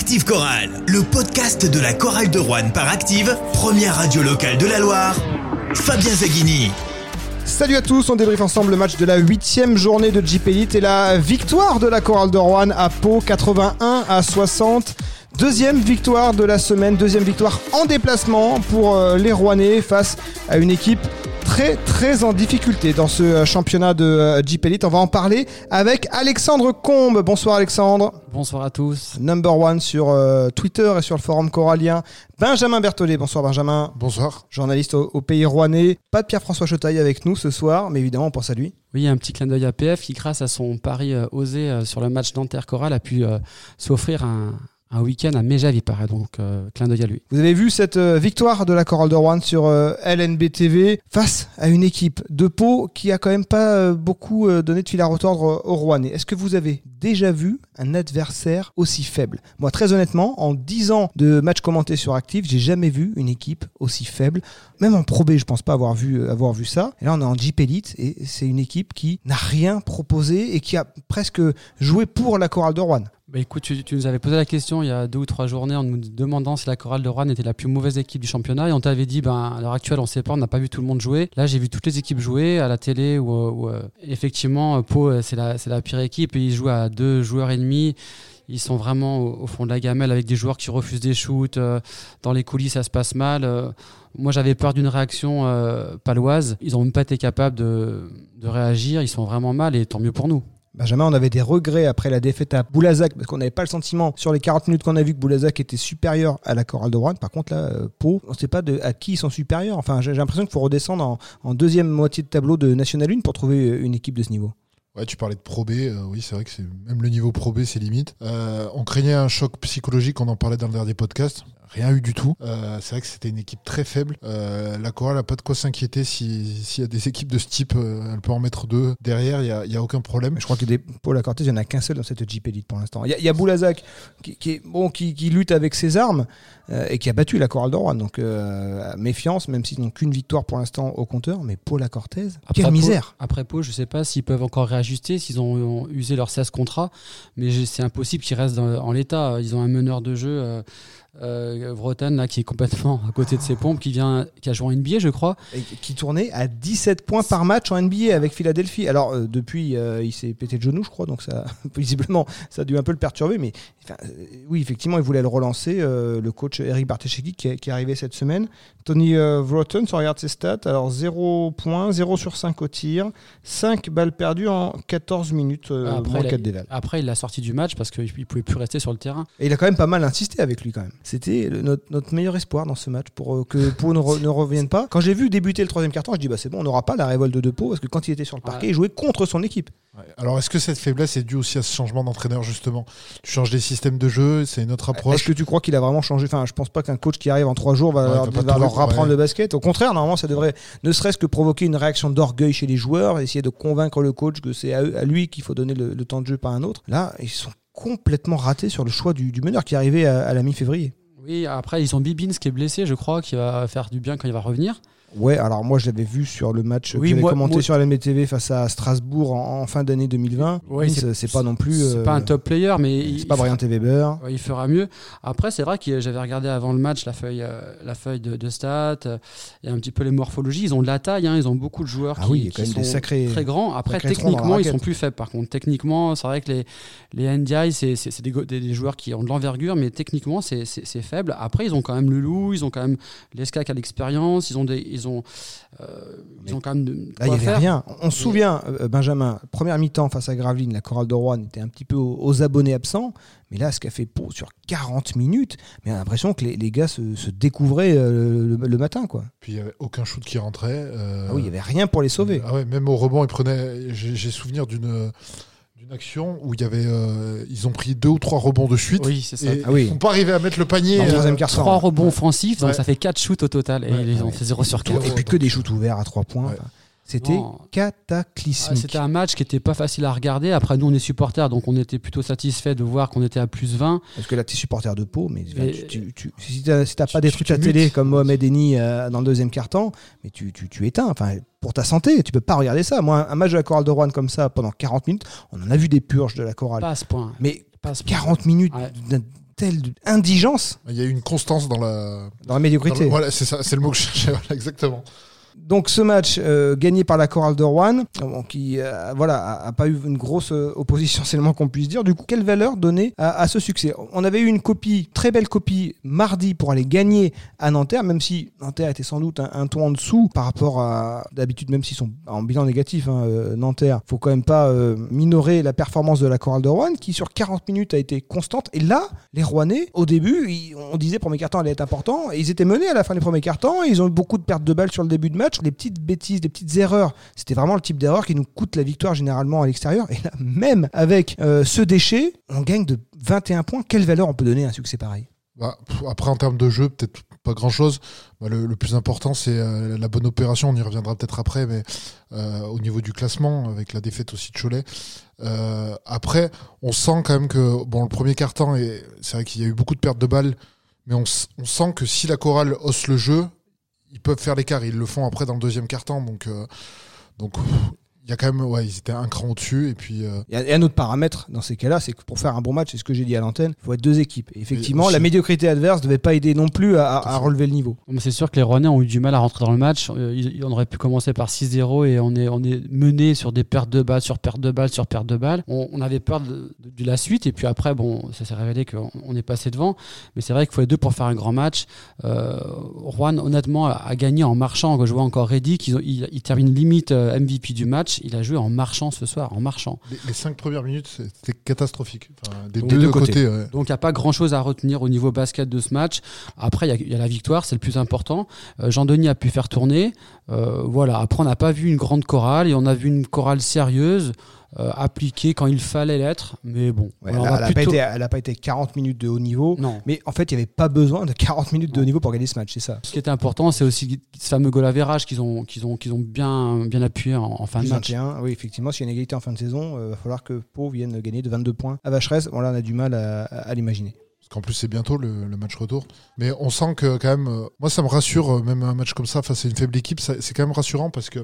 Active Chorale, le podcast de la chorale de Rouen par Active, première radio locale de la Loire. Fabien Zaghini. Salut à tous, on débriefe ensemble le match de la huitième journée de Jeep Elite et la victoire de la chorale de Rouen à Pau 81 à 60. Deuxième victoire de la semaine, deuxième victoire en déplacement pour euh, les Rouennais face à une équipe très très en difficulté dans ce euh, championnat de euh, Jeep Elite. On va en parler avec Alexandre Combe. Bonsoir Alexandre. Bonsoir à tous. Number one sur Twitter et sur le forum corallien. Benjamin Berthollet. Bonsoir Benjamin. Bonsoir. Journaliste au, Pays Rouennais. Pas de Pierre-François Chetaille avec nous ce soir, mais évidemment on pense à lui. Oui, un petit clin d'œil à PF qui, grâce à son pari osé sur le match d'Anter-Coral, a pu s'offrir un un week-end à paraît, donc euh, clin d'œil à lui. Vous avez vu cette euh, victoire de la Chorale de Rouen sur euh, LNB TV face à une équipe de Pau qui a quand même pas beaucoup donné de fil à retordre aux Rouennais. Est-ce que vous avez déjà vu un adversaire aussi faible? Moi, très honnêtement, en 10 ans de matchs commentés sur Active, j'ai jamais vu une équipe aussi faible. Même en Pro B, je pense pas avoir vu, avoir vu ça. Et là, on est en Jeep Elite et c'est une équipe qui n'a rien proposé et qui a presque joué pour la Chorale de Rouen. Bah écoute, tu, nous avais posé la question il y a deux ou trois journées en nous demandant si la chorale de Rouen était la plus mauvaise équipe du championnat et on t'avait dit ben à l'heure actuelle on sait pas, on n'a pas vu tout le monde jouer. Là j'ai vu toutes les équipes jouer à la télé où, euh, effectivement Pau euh, c'est la, la pire équipe et ils jouent à deux joueurs et demi. Ils sont vraiment au, fond de la gamelle avec des joueurs qui refusent des shoots. Euh, dans les coulisses ça se passe mal. moi j'avais peur d'une réaction paloise. Ils n'ont même pas été capables de, de réagir. Ils sont vraiment mal et tant mieux pour nous. Benjamin, on avait des regrets après la défaite à Boulazac parce qu'on n'avait pas le sentiment sur les 40 minutes qu'on a vu que Boulazac était supérieur à la chorale de Rouen. Par contre, là, euh, Pau, on ne sait pas à qui ils sont supérieurs. Enfin, j'ai l'impression qu'il faut redescendre en, deuxième moitié de tableau de National 1 pour trouver une équipe de ce niveau. Ouais, tu parlais de Pro euh, oui, c'est vrai que même le niveau Pro B, c'est limite. Euh, on craignait un choc psychologique, on en parlait dans le dernier podcast rien eu du tout. Euh, c'est vrai que c'était une équipe très faible. Euh, la chorale n'a pas de quoi s'inquiéter s'il y a des équipes de ce type. Euh, elle peut en mettre deux derrière, il n'y a, aucun problème. Je crois que des, pour la Cortez, il n'y en a qu'un seul dans cette Jeep Elite pour l'instant. Il y, a Boulazac qui, bon, qui, lutte avec ses armes et qui a battu la chorale d'Oroine. Donc méfiance, même s'ils n'ont qu'une victoire pour l'instant au compteur. Mais Paul la Cortez, quelle misère. après Pau, je ne sais pas s'ils peuvent encore réajuster, s'ils ont, usé leurs 16 contrats. Mais c'est impossible qu'ils restent en l'état. Ils ont un meneur de jeu euh, là qui est complètement à côté de ses pompes qui vient qui a joué en NBA je crois. Et qui tournait à 17 points par match en NBA avec Philadelphie. Alors euh, depuis euh, il s'est pété le genou je crois donc ça visiblement ça a dû un peu le perturber mais euh, oui effectivement il voulait le relancer le coach Eric Bartesheki qui, qui, est arrivé cette semaine. Tony Vrotan si on regarde ses stats alors 0 points 0 sur 5 au tir 5 balles perdues en 14 minutes après, il a, après il l'a sorti du match parce qu'il pouvait plus rester sur le terrain. Et il a quand même pas mal insisté avec lui quand même c'était notre, meilleur espoir dans ce match pour euh, que Pau ne, revienne pas. Quand j'ai vu débuter le troisième carton, je dis bah c'est bon, on n'aura pas la révolte de Pau parce que quand il était sur le parquet, il jouait contre son équipe. Alors est-ce que cette faiblesse est due aussi à ce changement d'entraîneur justement? Tu changes des systèmes de jeu, c'est une autre approche? Est-ce que tu crois qu'il a vraiment changé? Enfin, je pense pas qu'un coach qui arrive en trois jours va, leur, rapprendre le basket. Au contraire, normalement, ça devrait ne serait-ce que provoquer une réaction d'orgueil chez les joueurs, essayer de convaincre le coach que c'est à, lui qu'il faut donner le, temps de jeu, pas à un autre. Là, ils sont complètement ratés sur le choix du, meneur qui est arrivé à la mi-février. Oui, après, ils ont Bibins qui est blessé, je crois, qui va faire du bien quand il va revenir. Ouais, alors moi je l'avais vu sur le match oui, que commenté sur la TV face à Strasbourg en, fin d'année 2020. Oui, c'est pas non plus. C'est pas un euh, top player, mais c'est pas Brian TV Weber. il fera mieux. Après, c'est vrai que j'avais regardé avant le match la feuille, euh, la feuille de, stats euh, et un petit peu les morphologies. Ils ont de la taille, hein, ils ont beaucoup de joueurs ah qui, oui, sont des sacrés, très grands. Après, techniquement, ils sont plus faibles. Par contre, techniquement, c'est vrai que les les NDI, c'est des, des, joueurs qui ont de l'envergure, mais techniquement, c'est faible. Après, ils ont quand même le loup, ils ont quand même l'ESCA qui a l'expérience, ils ont des ils ont, euh, ils ont quand même. De, là, il n'y avait rien. On se souvient, euh, Benjamin, première mi-temps face à Gravelines, la chorale de Rouen était un petit peu aux, abonnés absents. Mais là, ce qu'a fait Pau sur 40 minutes, mais on a l'impression que les, les gars se, se découvraient euh, le, matin. Quoi. Puis il n'y avait aucun shoot qui rentrait. Ah oui, il n'y avait rien pour les sauver. Ah ouais, même au rebond, ils prenaient. J'ai souvenir d'une d'une action où il y avait, euh, ils ont pris deux ou trois rebonds de suite. Oui, c'est ça. Ah oui. Ils n'ont pas arrivé à mettre le panier. Euh, trois rebonds offensifs, donc ça fait quatre shoots au total. Et ils ont fait 0 sur 4. Et puis que des shoots ouverts à trois points. C'était cataclysmique. C'était un match qui n'était pas facile à regarder. Après, nous, on est supporters, donc on était plutôt satisfait de voir qu'on était à plus 20. Parce que là, tu es supporter de Pau, mais tu, si tu n'as pas des trucs à télé comme Mohamed Eni euh, dans le deuxième quart-temps, mais tu, tu, éteins. Enfin, pour ta santé, tu peux pas regarder ça. Moi, un match de la chorale de Rouen comme ça pendant 40 minutes, on en a vu des purges de la chorale. Pas à ce point. Mais 40 minutes telle indigence Il y a eu une constance dans la. dans la médiocrité. dans le- Voilà, c'est ça, c'est le mot que je cherchais. Voilà, exactement. Donc ce match euh, gagné par la chorale de Rouen, qui euh, voilà a, pas eu une grosse euh, opposition, c'est le moins qu'on puisse dire. Du coup, quelle valeur donner à, ce succès? On avait eu une copie, très belle copie, mardi pour aller gagner à Nanterre, même si Nanterre était sans doute un, un ton en dessous par rapport à d'habitude, même s'ils sont en bilan négatif. Hein, euh, Nanterre, faut quand même pas minorer la performance de la chorale de Rouen, qui sur 40 minutes a été constante. Et là, les Rouennais, au début, on disait premier quart-temps allait être important, et ils étaient menés à la fin du premier et Ils ont eu beaucoup de pertes de balles sur le début de match, les petites bêtises, des petites erreurs. C'était vraiment le type d'erreur qui nous coûte la victoire généralement à l'extérieur. Et là, même avec euh, ce déchet, on gagne de 21 points. Quelle valeur on peut donner à un succès pareil? Bah, après, en termes de jeu, peut-être pas grand-chose. Bah, le, plus important, c'est euh, la bonne opération. On y reviendra peut-être après, mais euh, au niveau du classement, avec la défaite aussi de Cholet. Après, on sent quand même que bon, le premier quart-temps, c'est vrai qu'il y a eu beaucoup de pertes de balles, mais on, on sent que si la chorale hausse le jeu, ils peuvent faire l'écart. Ils le font après dans le deuxième quart-temps, euh, il y a quand même, ouais, ils étaient un cran au-dessus, et puis. euh, Il y a et un autre paramètre dans ces cas-là, c'est que pour faire un bon match, c'est ce que j'ai dit à l'antenne, il faut être deux équipes. Et effectivement, aussi- la médiocrité adverse ne devait pas aider non plus à, relever le niveau. Mais c'est sûr que les Rouennais ont eu du mal à rentrer dans le match. Euh, ils- on aurait pu commencer par 6-0 et on est, on est mené sur des pertes de balles, sur pertes de balles, sur pertes de balles. On, on avait peur de, de- de la suite et puis après, bon, ça s'est révélé qu'on on est passé devant. Mais c'est vrai qu'il faut être deux pour faire un grand match. Euh, Rouen, honnêtement, a, a gagné en marchant. Je vois encore Reddick, ils ont- il, il termine limite euh, MVP du match. Il a joué en marchant ce soir, en marchant. les, les cinq premières minutes, c'était catastrophique. Enfin, des Donc, deux, côtés. côtés. ouais. Donc il n'y a pas grand-chose à retenir au niveau basket de ce match. Après, il y a- il y, a la victoire, c'est le plus important. Euh, Jean-Denis a pu faire tourner. Euh, voilà. Après, on n'a pas vu une grande chorale et on a vu une chorale sérieuse, euh, appliquée quand il fallait l'être. Mais bon, Ouais, elle n'a pas, plutôt- été- elle a pas été 40 minutes de haut niveau. Non. Mais en fait, il n'y avait pas besoin de 40 minutes de haut niveau pour gagner ce match, c'est ça. Ce qui était important, c'est aussi ce fameux goal average qu'ils ont, qu'ils ont, qu'ils ont bien, bien appuyé en, en fin Plus de match. 21, oui, effectivement, s'il y a une égalité en fin de saison, il va falloir que Pau vienne gagner de 22 points à Vacheresse. Bon, là, on a du mal à, à l'imaginer. Parce qu'en plus, c'est bientôt le, le match retour. Mais on sent que, quand même, euh, moi, ça me rassure, euh, même un match comme ça face à une faible équipe, ça- c'est quand même rassurant parce que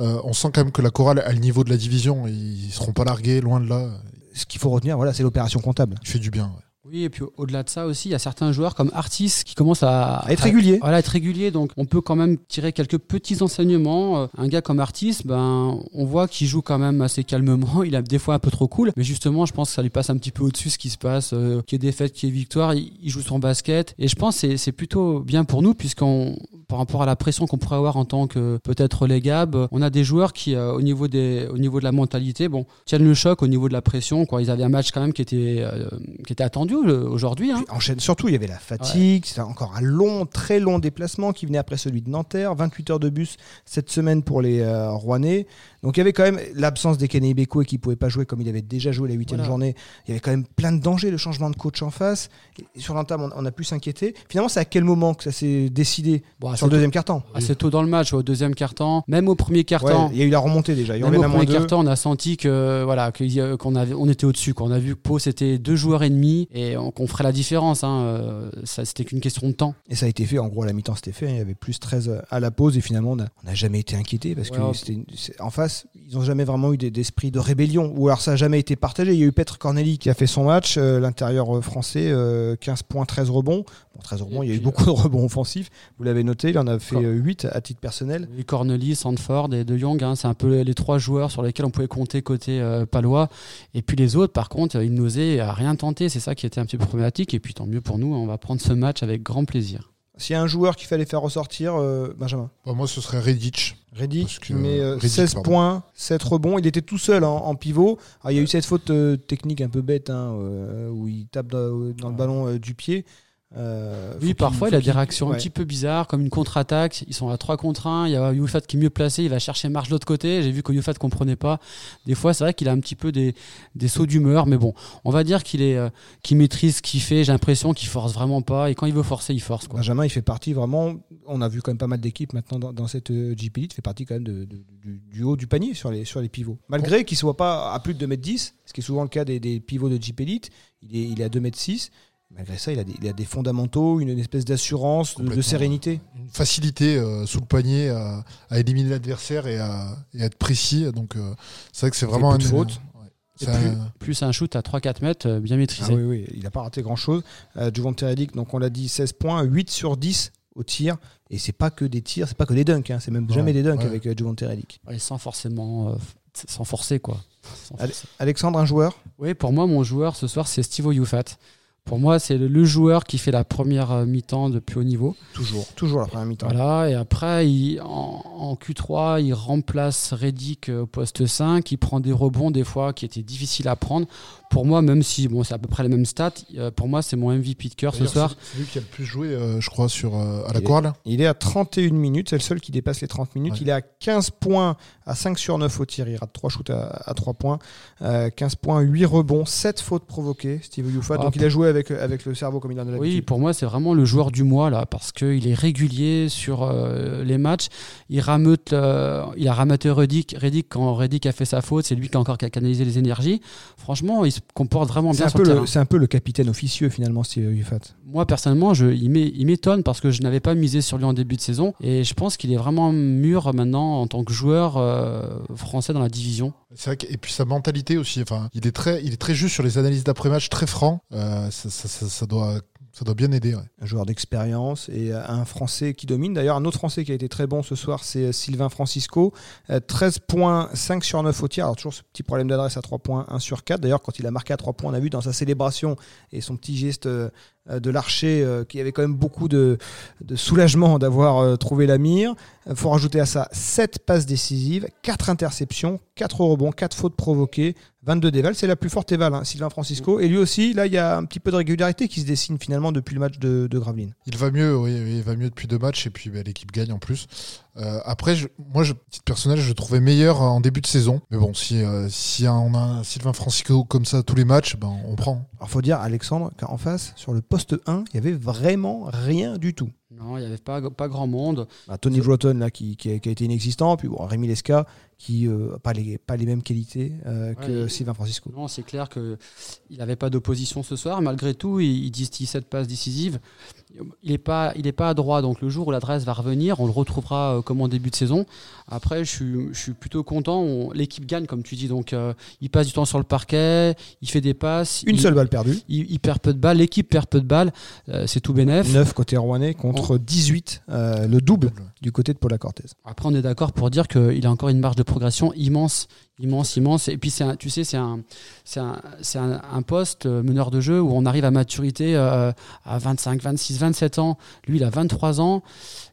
euh, on sent quand même que la chorale a le niveau de la division. Ils seront pas largués, loin de là. Ce qu'il faut retenir, voilà, c'est l'opération comptable. Il fait du bien. ouais. Oui, et puis au- au-delà de ça aussi, il y a certains joueurs comme Artis qui commencent à, À être régulier. Voilà, être régulier. Donc, on peut quand même tirer quelques petits enseignements. Euh, Un gars comme Artis, ben, on voit qu'il joue quand même assez calmement. Il a des fois un peu trop cool. Mais justement, je pense que ça lui passe un petit peu au-dessus ce qui se passe. Euh, qui est défaite, qui est victoire. Il, il joue son basket. Et je pense que c'est- c'est plutôt bien pour nous, puisqu'on, par rapport à la pression qu'on pourrait avoir en tant que peut-être relégable, on a des joueurs qui, euh, au, niveau des, au niveau de la mentalité, bon, tiennent le choc au niveau de la pression. Quoi. Ils avaient un match quand même qui était, euh, qui était attendu aujourd'hui. Hein. Enchaîne surtout, il y avait la fatigue, c'était encore un long, très long déplacement qui venait après celui de Nanterre, 28 heures de bus cette semaine pour les euh, Rouennais. Donc il y avait quand même l'absence d'Ekene Beko qui pouvait pas jouer comme il avait déjà joué la huitième Voilà. journée. Il y avait quand même plein de dangers, le changement de coach en face. Et sur l'entame, on, on a pu s'inquiéter. Finalement, c'est à quel moment que ça s'est décidé Bon, sur le deuxième quart-temps assez tôt dans le match, au deuxième quart-temps, même au premier Ouais, quart-temps. Il y a eu la remontée déjà. Il y Même au premier quart-temps, on a senti que voilà qu'on avait, on était au-dessus. quoi. On a vu que Pau c'était deux joueurs et demi et on- qu'on ferait la différence. Hein. Euh, Ça, c'était qu'une question de temps. Et ça a été fait, en gros, à la mi-temps, c'était fait. Il y avait plus 13 à la pause, et finalement, on n'a jamais été inquiété parce que Ouais, c'était c'est- en face, ils n'ont jamais vraiment eu des- d'esprit de rébellion, ou alors ça n'a jamais été partagé. Il y a eu Petre Corneli qui a fait son match, euh, l'intérieur euh, français, euh, 15 points, 13 rebonds. Bon, 13 rebonds, il y a eu beaucoup de rebonds offensifs. Vous l'avez noté, il en a fait Cor- euh, 8 à titre personnel. Corneli, Sandford et De Jong, hein, c'est un peu les trois joueurs sur lesquels on pouvait compter côté euh, palois. Et puis les autres, par contre, ils n'osaient rien tenter. C'est ça qui était un petit peu problématique. Et puis tant mieux pour nous, on va prendre ce match avec grand plaisir. S'il y a un joueur qu'il fallait faire ressortir, euh, Benjamin. Bah, moi, ce serait Redditch. Reddick, Parce que- mais euh, Reddick, 16 pardon. points, 7 rebonds. Il était tout seul en, en pivot. Alors, il y a eu cette faute euh, technique un peu bête hein, euh, où il tape dans, dans le ballon euh, du pied. Euh, Oui, parfois il a des réactions ouais. un petit peu bizarres, comme une contre-attaque. Ils sont à 3 contre 1. Il y a Youfat qui est mieux placé. Il va chercher marge de l'autre côté. J'ai vu que Youfat ne comprenait pas. Des fois, c'est vrai qu'il a un petit peu des, des sauts d'humeur. Mais bon, on va dire qu'il est, euh, qu'il maîtrise ce qu'il fait. J'ai l'impression qu'il force vraiment pas. Et quand il veut forcer, il force. Quoi. Benjamin, il fait partie vraiment. On a vu quand même pas mal d'équipes maintenant dans, dans cette euh, GP League. Il fait partie quand même de- de- du, du haut du panier sur les, sur les pivots. Malgré qu'il ne soit pas à plus de 2m10, ce qui est souvent le cas des, des pivots de GP Elite, il est, il est à 2m6. Malgré ça, il a des, il a des fondamentaux, une, une espèce d'assurance, de, sérénité. Une facilité euh, sous le panier à, à éliminer l'adversaire et à, et à être précis. Donc, euh, c'est vrai que c'est vraiment un fautes. ouais. Et Ça- plus, plus un shoot à 3-4 mètres euh, bien Ah maîtrisé. oui, oui, il n'a pas raté grand-chose. Euh, Juvent Redick, donc on l'a dit, 16 points, 8 sur 10 au tir. Et c'est pas que des tirs, c'est pas que des dunks, hein, c'est même jamais des dunks ouais. avec euh, Redick. Et sans forcément. euh, sans forcer, quoi. Sans Allez. forcer. Alexandre, un joueur? Oui, pour moi, mon joueur ce soir, c'est Steve Youfat. Pour moi, c'est le, le joueur qui fait la première euh, mi-temps de plus haut niveau. Toujours. Toujours la première mi-temps. Voilà, et après, il, en, en Q3, il remplace Reddick euh, au poste 5, il prend des rebonds des fois qui étaient difficiles à prendre. Pour moi, même si bon, c'est à peu près les mêmes stats, euh, pour moi, c'est mon MVP de cœur ce soir. c'est- lui qui a le plus joué, euh, je crois, sur, euh, à la chorale. Il est à 31 minutes, c'est le seul qui dépasse les 30 minutes. Ouais. Il est à 15 points à 5 sur 9 au tir. Il rate 3 shoots à, à 3 points. Euh, 15 points, 8 rebonds, 7 fautes provoquées, Steve Youfat. Ah, Donc il a joué avec, avec le cerveau comme il en a Oui, l'habitude. pour moi, c'est vraiment le joueur du mois là, parce qu'il est régulier sur euh, les matchs. Il rameute, euh, il a rameuté Reddick. Reddick quand Reddick a fait sa faute, c'est lui qui a encore canalisé les énergies. Franchement, il se comporte vraiment C'est bien un, c'est un peu le capitaine officieux finalement, Steve Youfat. Moi, personnellement, je, il m'é- il m'étonne parce que je n'avais pas misé sur lui en début de saison. Et je pense qu'il est vraiment mûr maintenant en tant que joueur euh, français dans la division. C'est vrai que- et puis sa mentalité aussi. Enfin, il est très, il est très juste sur les analyses d'après-match, très franc. Euh, ça, ça- ça- ça doit, ça doit bien aider. un joueur d'expérience et euh, un Français qui domine. D'ailleurs, un autre Français qui a été très bon ce soir, c'est euh, Sylvain Francisco. Euh, 13 points, 5 sur 9 au tir. Alors, toujours ce petit problème d'adresse à 3 points, 1 sur 4. D'ailleurs, quand il a marqué à 3 points, on a vu dans sa célébration et son petit geste euh, euh, de l'archer euh, qu'il y avait quand même beaucoup de, soulagement d'avoir euh, trouvé la mire. Il faut rajouter à ça 7 passes décisives, 4 interceptions, 4 rebonds, 4 fautes provoquées, 22 dévals. C'est la plus forte éval, hein, Sylvain Francisco. Et lui aussi, là, il y a un petit peu de régularité qui se dessine finalement depuis le match de, de Gravelines. Il va mieux, oui, oui, il va mieux depuis deux matchs et puis bah, l'équipe gagne en plus. Euh, après, je- moi, je, titre personnel, je le trouvais meilleur en début de saison. Mais bon, si, euh, si on a un Sylvain Francisco comme ça tous les matchs, ben, on prend. Alors faut dire, Alexandre, qu'en face, sur le poste 1, il y avait vraiment rien du tout. Non, il n'y avait pas, pas grand monde. Bah, Tony Broughton, là, qui, qui a, qui a été inexistant, puis bon, Rémi Lesca, qui n'a pas, les, pas les mêmes qualités euh, que Ouais, Sylvain Francisco. Non, c'est clair qu'il n'avait pas d'opposition ce soir. Malgré tout, il, il distille cette passe décisive. Il n'est pas, il est pas à droit, donc le jour où l'adresse va revenir, on le retrouvera euh, comme en début de saison. Après, je suis, je suis plutôt content. On- L'équipe gagne, comme tu dis, donc euh, il passe du temps sur le parquet, il fait des passes. Une il, seule balle perdue, Il, il perd peu de balles, l'équipe perd peu de balles, euh, c'est tout bénef. 9 côté rouennais contre 18, euh, le double du côté de Paula Cortez. Après, on est d'accord pour dire qu'il a encore une marge de progression immense, immense, immense. Et puis, un- tu sais, c'est un, un, un, un poste euh, meneur de jeu où on arrive à maturité euh, à 25, 26, 27 ans. Lui, il a 23 ans.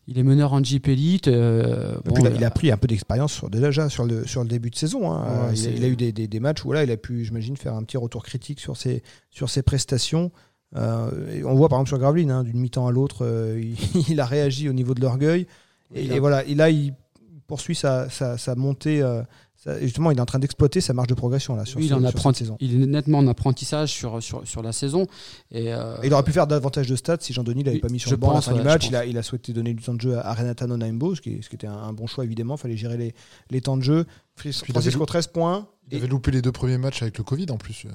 Il est meneur en Jeep Elite. euh, bon, il, a, pris un peu d'expérience déjà sur le, sur le début de saison. hein. Ouais, il, a, c'est- il a eu des, des- des matchs où là, il a pu, j'imagine, faire un petit retour critique sur ses, sur ses prestations. Euh, et on voit par exemple sur Graveline, hein, d'une mi-temps à l'autre, il, il a réagi au niveau de l'orgueil. Et voilà, et là, il poursuit sa, sa, sa montée. euh, sa- justement, il est en train d'exploiter sa marge de progression là, sur, lui, il, en sur apprend- cette saison. il est nettement en apprentissage sur, sur, sur la saison. Et, euh, Et il aurait pu faire davantage de stats si Jean-Denis l'avait Oui, pas mis sur le banc à la pense, du ouais, match. Il a, il a souhaité donner du temps de jeu à Renata Nonaimbo, ce qui, ce qui était un, un bon choix évidemment. Il fallait gérer les, les temps de jeu. Francisco lou- 13 points. Il avait loupé les deux premiers matchs avec le Covid en plus.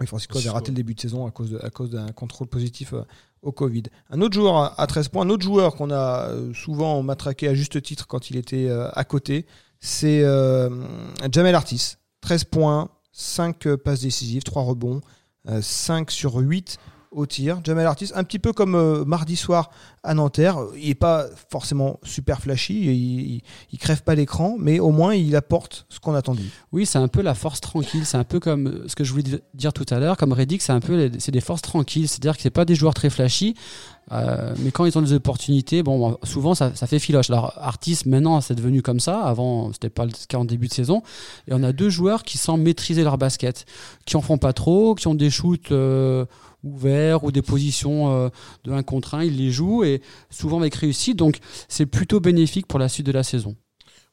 Oui, Francisco avait raté le début de saison à cause, de- à cause d'un contrôle positif euh, au Covid. Un autre joueur à à 13 points, un autre joueur qu'on a euh, souvent matraqué à juste titre quand il était euh, à côté, c'est euh, Jamel Artis. 13 points, 5 passes décisives, 3 rebonds, euh, 5 sur 8 au tir. Jamel Artis, un petit peu comme euh, mardi soir à Nanterre, il n'est pas forcément super flashy, il, il crève pas l'écran, mais au moins il apporte ce qu'on attend de lui. Oui, c'est un peu la force tranquille. C'est un peu comme euh, ce que je voulais di- dire tout à l'heure, comme Reddick, c'est un peu c'est des forces tranquilles. C'est-à-dire que c'est pas des joueurs très flashy, euh, mais quand ils ont des opportunités, bon, souvent ça, fait filoche. Alors Artis, maintenant, c'est devenu comme ça. Avant, c'était pas le cas en début de saison. Et on a deux joueurs qui semblent maîtriser leur basket, qui en font pas trop, qui ont des shoots ouverts ou des positions euh, de 1 contre 1, ils les jouent et souvent avec réussite. Donc c'est plutôt bénéfique pour la suite de la saison.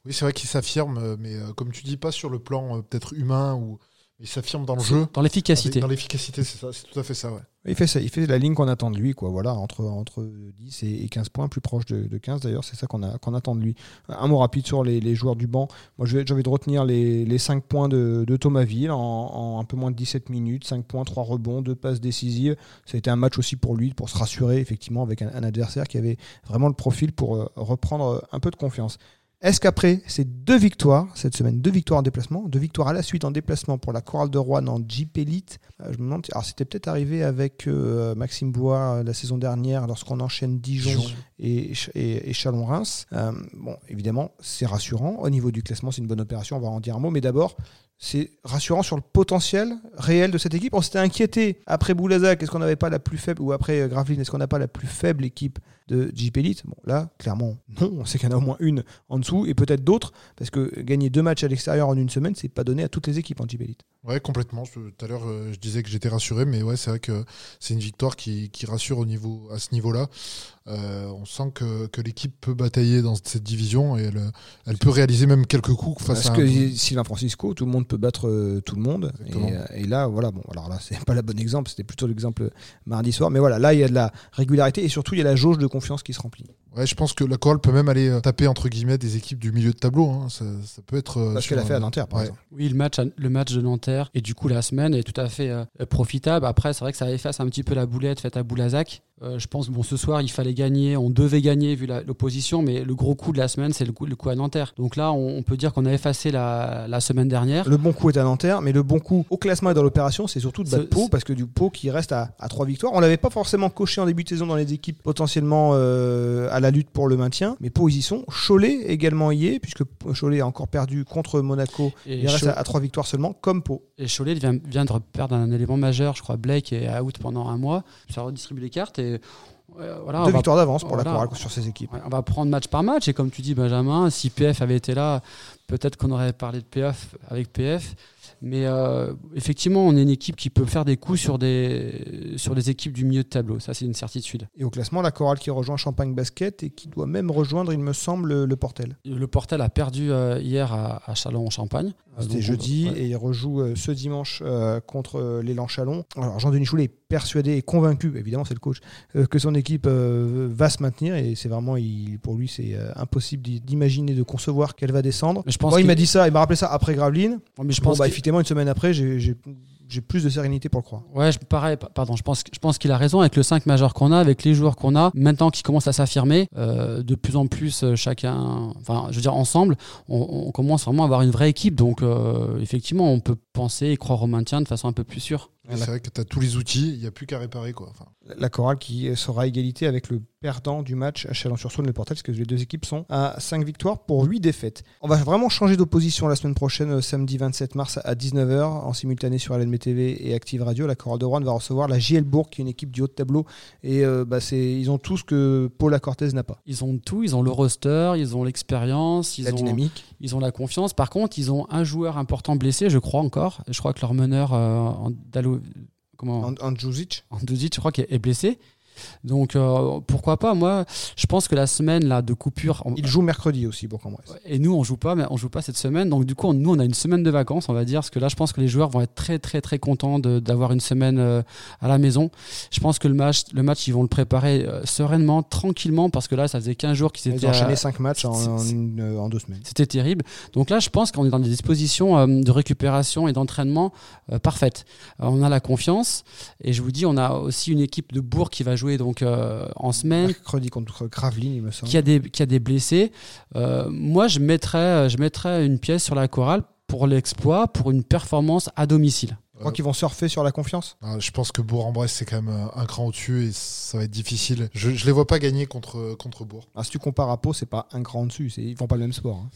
Oui, c'est vrai qu'il s'affirme, euh, mais euh, comme tu dis, pas sur le plan peut-être humain, ou il s'affirme dans le jeu. Dans l'efficacité. Dans l'efficacité, c'est ça, c'est tout à fait ça, ouais. Il fait, ça, il fait la ligne qu'on attend de lui, quoi. Voilà, entre, entre 10 et et 15 points, plus proche de, de 15 d'ailleurs, c'est ça qu'on a- qu'on attend de lui. Un mot rapide sur les, les joueurs du banc. Moi, j'ai envie de retenir les, les 5 points de, de Thomas Ville en, en un peu moins de 17 minutes. 5 points, 3 rebonds, 2 passes décisives. Ça a été un match aussi pour lui, pour se rassurer, effectivement, avec un, un adversaire qui avait vraiment le profil pour euh, reprendre un peu de confiance. Est-ce qu'après ces deux victoires, cette semaine, deux victoires en déplacement, deux victoires à la suite en déplacement pour la Chorale de Rouen en Jeep Elite, euh, je me demande, alors c'était peut-être arrivé avec euh, Maxime Bois euh, la saison dernière lorsqu'on enchaîne Dijon, Dijon. et, et, et Chalon-Reims. Euh, bon, évidemment, c'est rassurant. Au niveau du classement, c'est une bonne opération, on va en dire un mot, mais d'abord, c'est rassurant sur le potentiel réel de cette équipe. On s'était inquiété après Boulazac, est-ce qu'on n'avait pas la plus faible, ou après euh, Gravelines, est-ce qu'on n'a pas la plus faible équipe de Jeep Elite? Bon, là, clairement, non. On sait qu'il y en a au moins une en dessous, et peut-être d'autres, parce que gagner deux matchs à l'extérieur en une semaine, c'est pas donné à toutes les équipes en Jeep Elite. Ouais, complètement. Tout à l'heure, euh, je disais que j'étais rassuré, mais ouais, c'est vrai que c'est une victoire qui, qui rassure au niveau, à ce niveau-là. Euh, on sent que, que l'équipe peut batailler dans cette division et elle, elle peut réaliser même quelques coups face Parce à que un- Sylvain Francisco, tout le monde peut battre euh, tout le monde. Et, et là, voilà, bon, alors là, c'est pas le bon exemple, c'était plutôt l'exemple mardi soir. Mais voilà, là, il y a de la régularité et surtout, il y a la jauge de confiance qui se remplit. Ouais, je pense que la chorale peut même aller euh, taper entre guillemets des équipes du milieu de tableau. hein. Ça, ça peut être. euh, Parce qu'elle a fait à Nanterre, par Ouais. exemple. Oui, le match, le match de Nanterre et du coup la semaine est tout à fait euh, profitable. Après, c'est vrai que ça efface un petit peu la boulette faite à Boulazac. Euh, je pense que bon, ce soir, il fallait gagner, on devait gagner vu l'opposition, mais le gros coup de la semaine, c'est le coup, le coup à Nanterre. Donc là, on, on peut dire qu'on a effacé la, la semaine dernière. Le bon coup est à Nanterre, mais le bon coup au classement et dans l'opération, c'est surtout de battre Pau, parce que du Pau qui reste à, à trois victoires. On l'avait pas forcément coché en début de saison dans les équipes potentiellement euh, à la lutte pour le maintien, mais Pau, ils y sont. Cholet également y est, puisque Cholet a encore perdu contre Monaco. Et, Il reste à, trois victoires seulement, comme Pau. et Cholet vient, vient de perdre un élément majeur. Je crois Blake est out pendant un mois. Ça redistribue les cartes et voilà. Deux victoires d'avance pour la chorale sur ces équipes. On va prendre match par match et comme tu dis Benjamin, si PF avait été là, peut-être qu'on aurait parlé de PF avec PF. Mais euh, effectivement, on est une équipe qui peut faire des coups sur des, sur des équipes du milieu de tableau. Ça, c'est une certitude. Et au classement, la chorale qui rejoint Champagne Basket et qui doit même rejoindre, il me semble, le, Portel. Le Portel a perdu euh, hier à, à Châlons-en-Champagne. Euh, C'était jeudi ouais. et il rejoue euh, ce dimanche contre l'élan Chalon. Alors Jean-Denis Choulet est persuadé et convaincu, évidemment c'est le coach, que son équipe va se maintenir et c'est vraiment, il, pour lui, c'est impossible d'i- d'imaginer, de concevoir qu'elle va descendre. Mais je pense Moi, il m'a dit ça, il m'a rappelé ça après mais je Bon, bah, que- effectivement, une semaine après, j'ai- plus de sérénité pour le croire. Ouais, pareil, pa- pardon, je pense, qu'il a raison avec le 5 majeur qu'on a, avec les joueurs qu'on a, maintenant qu'ils commencent à s'affirmer, euh, de plus en plus euh, chacun, enfin, je veux dire ensemble, on, on commence vraiment à avoir une vraie équipe, donc euh, effectivement, on peut penser et croire au maintien de façon un peu plus sûre. C'est vrai que tu as tous les outils, il n'y a plus qu'à réparer. Quoi. Enfin, La chorale qui sera à égalité avec le perdant du match à Chalon-sur-Saône le Portel, parce que les deux équipes sont à 5 victoires pour 8 défaites. On va vraiment changer d'opposition la semaine prochaine, euh, samedi 27 mars à 19h, en simultané sur LNB TV et Active Radio. La chorale de Rouen va recevoir la JL Bourg, qui est une équipe du haut de tableau. Et euh, bah, c'est- ils ont tout ce que Paul Cortez n'a pas. Ils ont tout, ils ont le roster, ils ont l'expérience, ils La ont dynamique. ils ont la confiance. Par contre, ils ont un joueur important blessé, je crois encore. Je crois que leur meneur euh, Dalo, comment je crois qu'il est blessé. Donc euh, pourquoi pas? Moi, je pense que la semaine là de coupure. on- Il joue mercredi aussi, Bourg-en-Bresse. Et nous, on joue pas, mais on joue pas cette semaine. Donc du coup, on- nous, on a une semaine de vacances, on va dire, parce que là, je pense que les joueurs vont être très, très, très contents d'avoir une semaine euh, à la maison. Je pense que le match, le match, ils vont le préparer euh, sereinement, tranquillement, parce que là, ça faisait 15 jours qu'ils Ils étaient. ont à- enchaîné 5 matchs en, en deux semaines. C'était terrible. Donc là, je pense qu'on est dans des dispositions de récupération et d'entraînement parfaites. On a la confiance, et je vous dis, on a aussi une équipe de Bourg qui va jouer donc euh, en semaine, Mercredi contre Gravelines, il me semble. qui a des, qui a des blessés. Euh, moi, je mettrais, je mettrais une pièce sur la chorale pour l'exploit, pour une performance à domicile. Je crois qu'ils vont surfer sur la confiance. ah, je pense que Bourg-en-Bresse, c'est quand même euh, un cran au-dessus et ça va être difficile. Je ne les vois pas gagner contre, contre Bourg. Alors, si tu compares à Pau, c'est pas un grand dessus. c'est- Ils font pas le même sport. hein.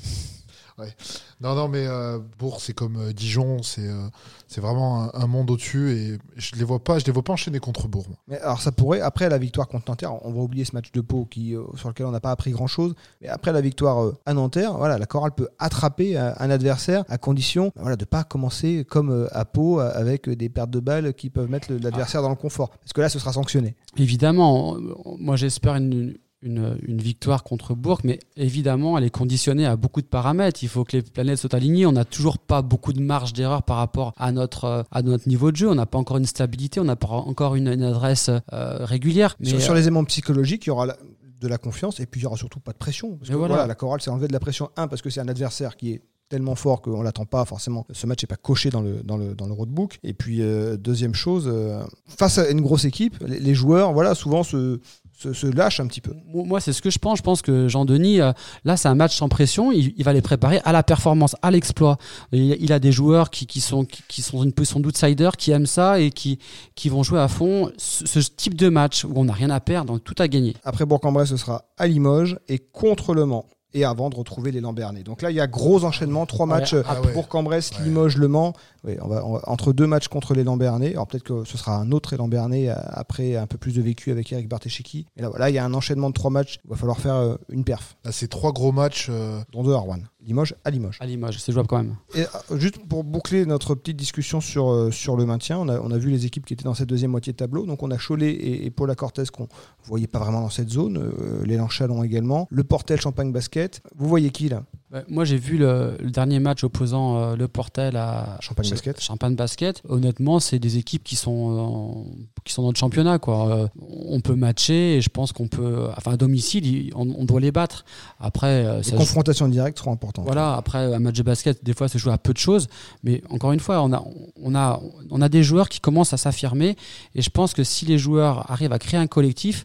Non, non, mais euh, Bourg, c'est comme euh, Dijon, c'est euh, c'est vraiment un, un monde au-dessus et je les vois pas, je les vois pas enchaîner contre Bourg. moi. Mais alors ça pourrait, après la victoire contre Nanterre, on va oublier ce match de Pau qui, euh, sur lequel on n'a pas appris grand-chose, mais après la victoire euh, à Nanterre, voilà, la chorale peut attraper euh, un adversaire à condition bah, voilà, de pas commencer comme euh, à Pau euh, avec des pertes de balles qui peuvent mettre le- l'adversaire dans le confort. Parce que là, ce sera sanctionné. Évidemment, on- moi j'espère une, une, une victoire contre Bourg, mais évidemment, elle est conditionnée à beaucoup de paramètres. Il faut que les planètes soient alignées. On n'a toujours pas beaucoup de marge d'erreur par rapport à notre, euh, à notre niveau de jeu. On n'a pas encore une stabilité, on n'a pas encore une, une adresse euh, régulière. Mais, sur, sur euh, les aimants psychologiques, il y aura la- de la confiance et puis il y aura surtout pas de pression. Parce que voilà. voilà, la chorale s'est enlevée de la pression. Un, parce que c'est un adversaire qui est tellement fort qu'on l'attend pas forcément. Ce match n'est pas coché dans le, dans le, dans le roadbook. Et puis, euh, deuxième chose, euh, face à une grosse équipe, les, les joueurs, voilà, souvent se, se, se lâchent un petit peu. Moi, c'est ce que je pense. Je pense que Jean-Denis, euh, là, c'est un match sans pression. Il, il va les préparer à la performance, à l'exploit. Il, il a des joueurs qui, qui sont, qui, qui sont dans une position d'outsider, qui aiment ça et qui, qui vont jouer à fond ce, ce type de match où on n'a rien à perdre, donc tout à gagner. Après Bourg-en-Bresse, ce sera à Limoges et contre Le Mans. Et avant de retrouver les Lambernais. Donc là, il y a gros enchaînement, trois Ouais, matchs euh, ah ouais. Bourg-en-Bresse, Ouais. Limoges, Le Mans. Oui, on va, on va- entre deux matchs contre les Lambernais. Alors peut-être que ce sera un autre Lambernais euh, après un peu plus de vécu avec Eric Barteshiki. Mais là, voilà, il y a un enchaînement de trois matchs. Il va falloir faire euh, une perf, Là, c'est trois gros matchs. euh, dont deux à Rouen. Limoges à Limoges. À Limoges, c'est jouable quand même. Et euh, juste pour boucler notre petite discussion sur, euh, sur le maintien, on a, on a vu les équipes qui étaient dans cette deuxième moitié de tableau. Donc on a Cholet et, et Paula Cortez qu'on ne voyait pas vraiment dans cette zone. Euh, L'élan Chalon également. Le Portel Champagne Basket. Vous voyez qui là? Ouais, Moi, j'ai vu le, le dernier match opposant euh, le Portel à Champagne Basket. Champagne Basket. Honnêtement, c'est des équipes qui sont en- qui sont dans le championnat. Quoi. Euh, on peut matcher et je pense qu'on peut. Enfin, à domicile, il- on, on doit les battre. Après, euh, Les confrontations directes seront importantes. voilà. Après, un match de basket, des fois, se joue à peu de choses. Mais encore une fois, on a on a on a des joueurs qui commencent à s'affirmer et je pense que si les joueurs arrivent à créer un collectif.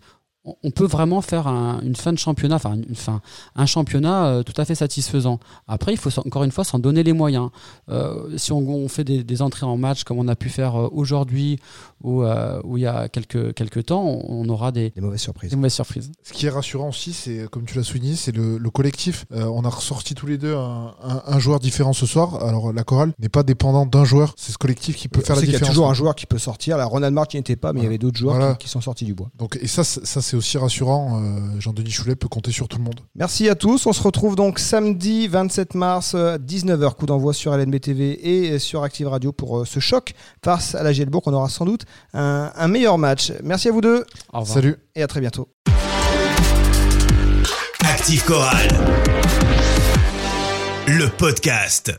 On- peut vraiment faire un- une fin de championnat, enfin une fin, un championnat euh, tout à fait satisfaisant. Après, il faut encore une fois s'en donner les moyens. Euh, si on, on fait des, des entrées en match comme on a pu faire euh, aujourd'hui ou euh, où il y a quelques, quelques temps, on, aura des, Des mauvaises surprises. des mauvaises surprises. Ce qui est rassurant aussi, c'est comme tu l'as souligné, c'est le, le collectif. Euh, on a ressorti tous les deux un, un- un joueur différent ce soir. Alors la chorale n'est pas dépendante d'un joueur. C'est ce collectif qui peut faire la sait qu'il y a différence. toujours un joueur qui peut sortir. La Ronald Martin n'y était pas, mais il y avait d'autres joueurs Voilà. qui, qui sont sortis du bois. Donc et ça, ça c'est aussi rassurant. Euh, Jean-Denis Choulet peut compter sur tout le monde. Merci à tous. On se retrouve donc samedi 27 mars, euh, 19h, coup d'envoi sur LNB TV et sur Active Radio pour euh, ce choc face à la Gielbourg. On aura sans doute un, un meilleur match. Merci à vous deux Au revoir. Salut. et à très bientôt. Active Chorale. Le podcast.